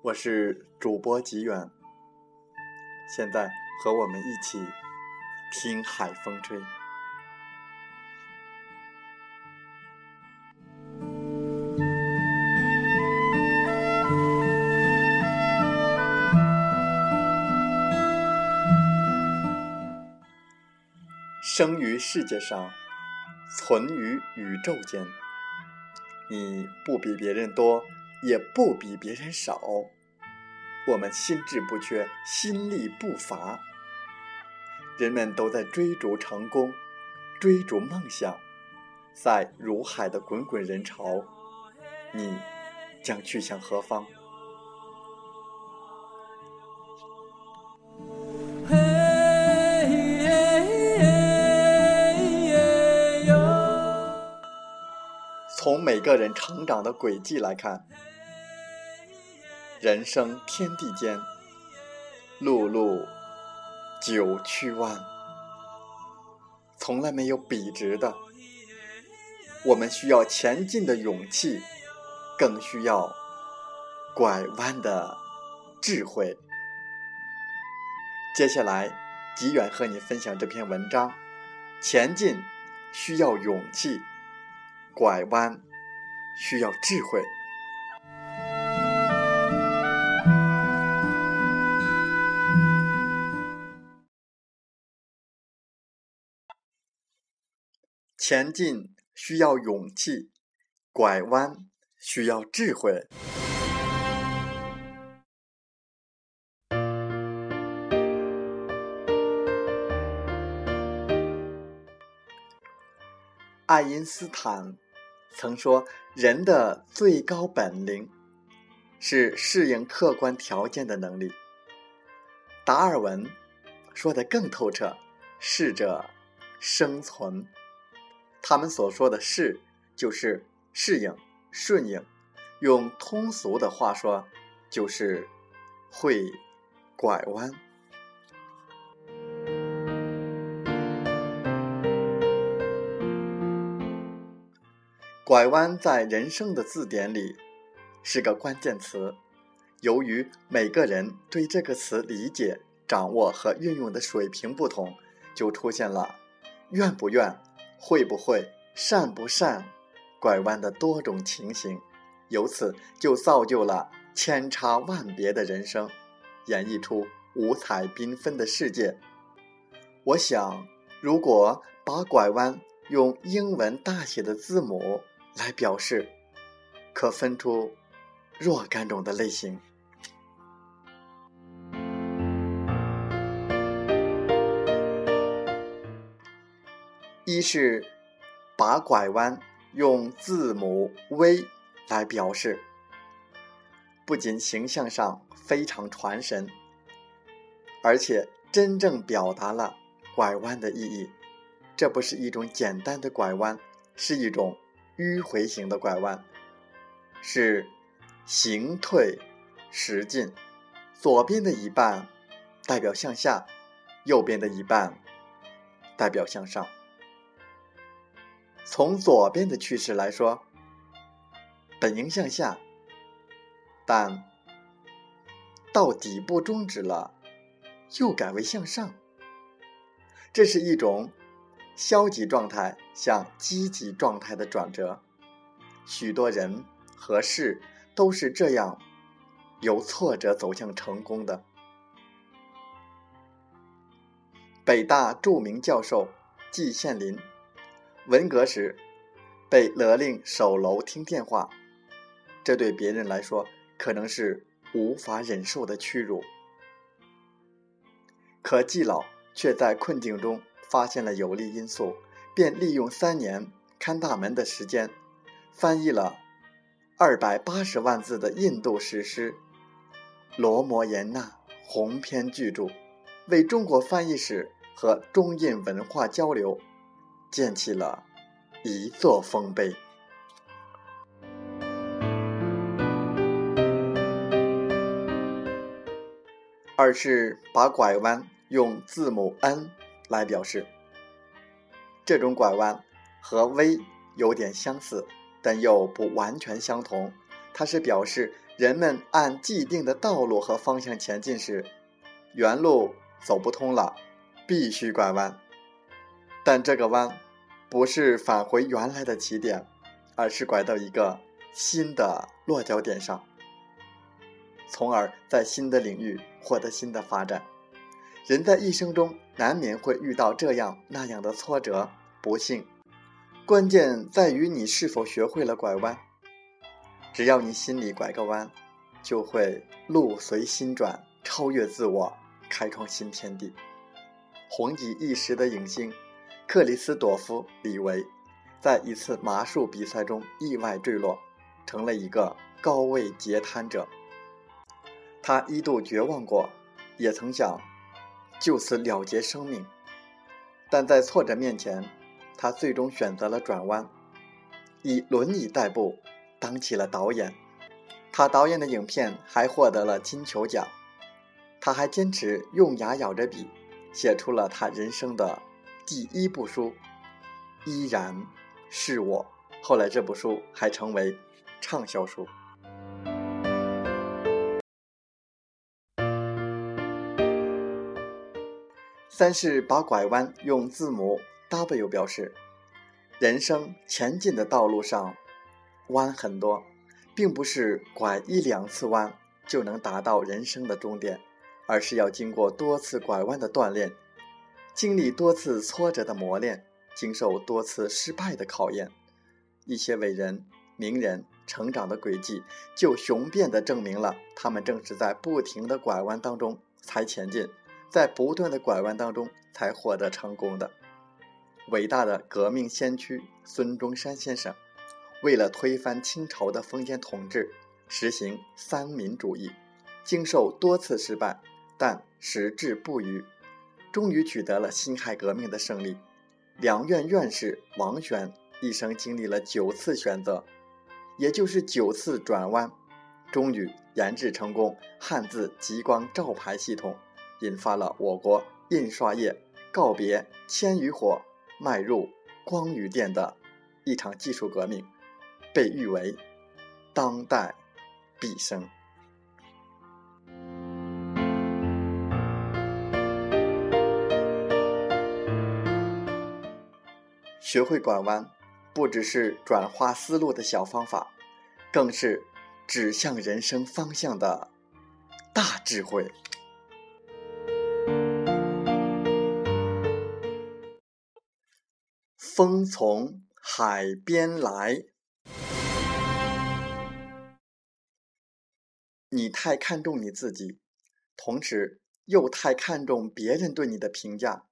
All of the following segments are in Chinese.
我是主播吉远，现在和我们一起听海风吹。生于世界上，存于宇宙间，你不比别人多。也不比别人少，我们心智不缺，心力不乏。人们都在追逐成功，追逐梦想，在如海的滚滚人潮，你将去向何方？从每个人成长的轨迹来看。人生天地间，路路九曲弯，从来没有笔直的。我们需要前进的勇气，更需要拐弯的智慧。接下来，吉远和你分享这篇文章：前进需要勇气，拐弯需要智慧。前进需要勇气，拐弯需要智慧。爱因斯坦曾说：“人的最高本领是适应客观条件的能力。”达尔文说的更透彻：“适者生存。”他们所说的“适”，就是适应、顺应；用通俗的话说，就是会拐弯。拐弯在人生的字典里是个关键词。由于每个人对这个词理解、掌握和运用的水平不同，就出现了愿不愿。会不会善不善拐弯的多种情形，由此就造就了千差万别的人生，演绎出五彩缤纷的世界。我想，如果把拐弯用英文大写的字母来表示，可分出若干种的类型。一是把拐弯用字母 V 来表示，不仅形象上非常传神，而且真正表达了拐弯的意义。这不是一种简单的拐弯，是一种迂回型的拐弯，是行退时进，左边的一半代表向下，右边的一半代表向上。从左边的趋势来说，本应向下，但到底部终止了，又改为向上。这是一种消极状态向积极状态的转折。许多人和事都是这样由挫折走向成功的。北大著名教授季羡林。文革时，被勒令守楼听电话，这对别人来说可能是无法忍受的屈辱。可季老却在困境中发现了有利因素，便利用三年看大门的时间，翻译了二百八十万字的印度史诗《罗摩衍那》鸿篇巨著，为中国翻译史和中印文化交流建起了一座丰碑。二是把拐弯用字母 N 来表示，这种拐弯和 V 有点相似，但又不完全相同。它是表示人们按既定的道路和方向前进时，原路走不通了，必须拐弯。但这个弯不是返回原来的起点，而是拐到一个新的落脚点上。从而在新的领域获得新的发展。人在一生中难免会遇到这样那样的挫折、不幸，关键在于你是否学会了拐弯。只要你心里拐个弯，就会路随心转，超越自我，开创新天地。红极一时的影星克里斯朵夫·李维，在一次马术比赛中意外坠落，成了一个高位截瘫者。他一度绝望过，也曾想就此了结生命，但在挫折面前，他最终选择了转弯，以轮椅代步，当起了导演。他导演的影片还获得了金球奖。他还坚持用牙咬着笔，写出了他人生的第一部书，依然是我。后来这部书还成为畅销书。三是把拐弯用字母 W 表示，人生前进的道路上，弯很多，并不是拐一两次弯就能达到人生的终点，而是要经过多次拐弯的锻炼，经历多次挫折的磨练，经受多次失败的考验。一些伟人、名人成长的轨迹，就雄辩地证明了他们正是在不停的拐弯当中才前进。在不断的拐弯当中才获得成功的伟大的革命先驱孙中山先生，为了推翻清朝的封建统治，实行三民主义，经受多次失败，但矢志不渝，终于取得了辛亥革命的胜利。两院院士王选一生经历了九次选择，也就是九次转弯，终于研制成功汉字极光照排系统。引发了我国印刷业告别铅与火，迈入光与电的一场技术革命，被誉为当代毕生。学会拐弯，不只是转化思路的小方法，更是指向人生方向的大智慧。风从海边来，你太看重你自己，同时又太看重别人对你的评价，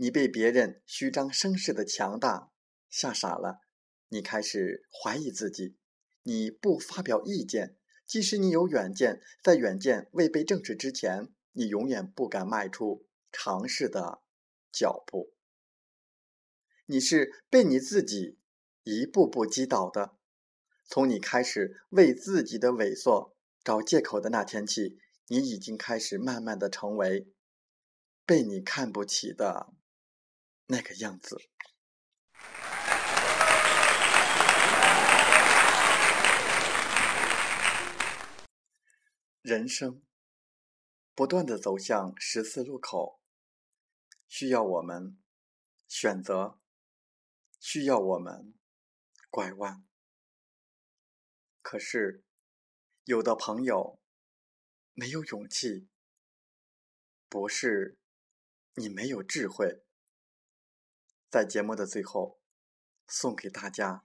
你被别人虚张声势的强大吓傻了，你开始怀疑自己，你不发表意见，即使你有远见，在远见未被证实之前，你永远不敢迈出尝试的脚步。你是被你自己一步步击倒的。从你开始为自己的萎缩找借口的那天起，你已经开始慢慢的成为被你看不起的那个样子。人生不断的走向十字路口，需要我们选择。需要我们拐弯，可是有的朋友没有勇气，不是你没有智慧。在节目的最后，送给大家。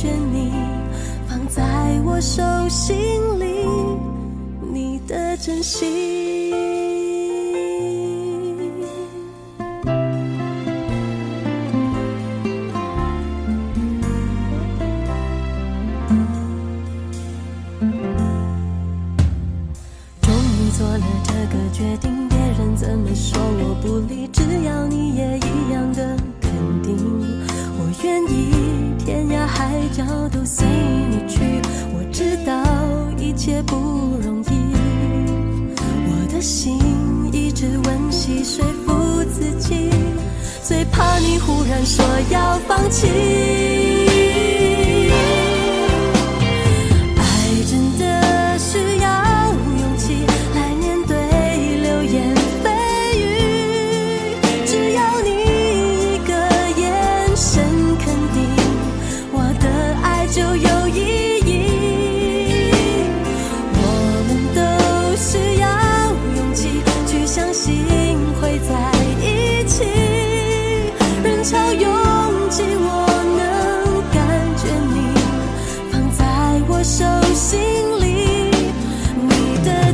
感觉你放在我手心里，你的真心。一切不容易，我的心一直温习说服自己，最怕你忽然说要放弃。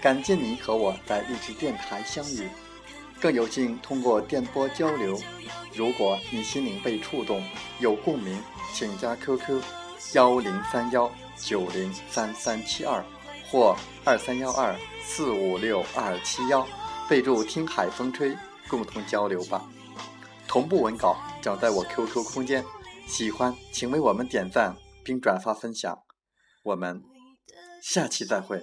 感谢你和我在励志电台相遇，更有幸通过电波交流。如果你心灵被触动，有共鸣，请加 QQ：幺零三幺九零三三七二或二三幺二四五六二七幺，备注“听海风吹”，共同交流吧。同步文稿将在我 QQ 空间，喜欢请为我们点赞。并转发分享，我们下期再会。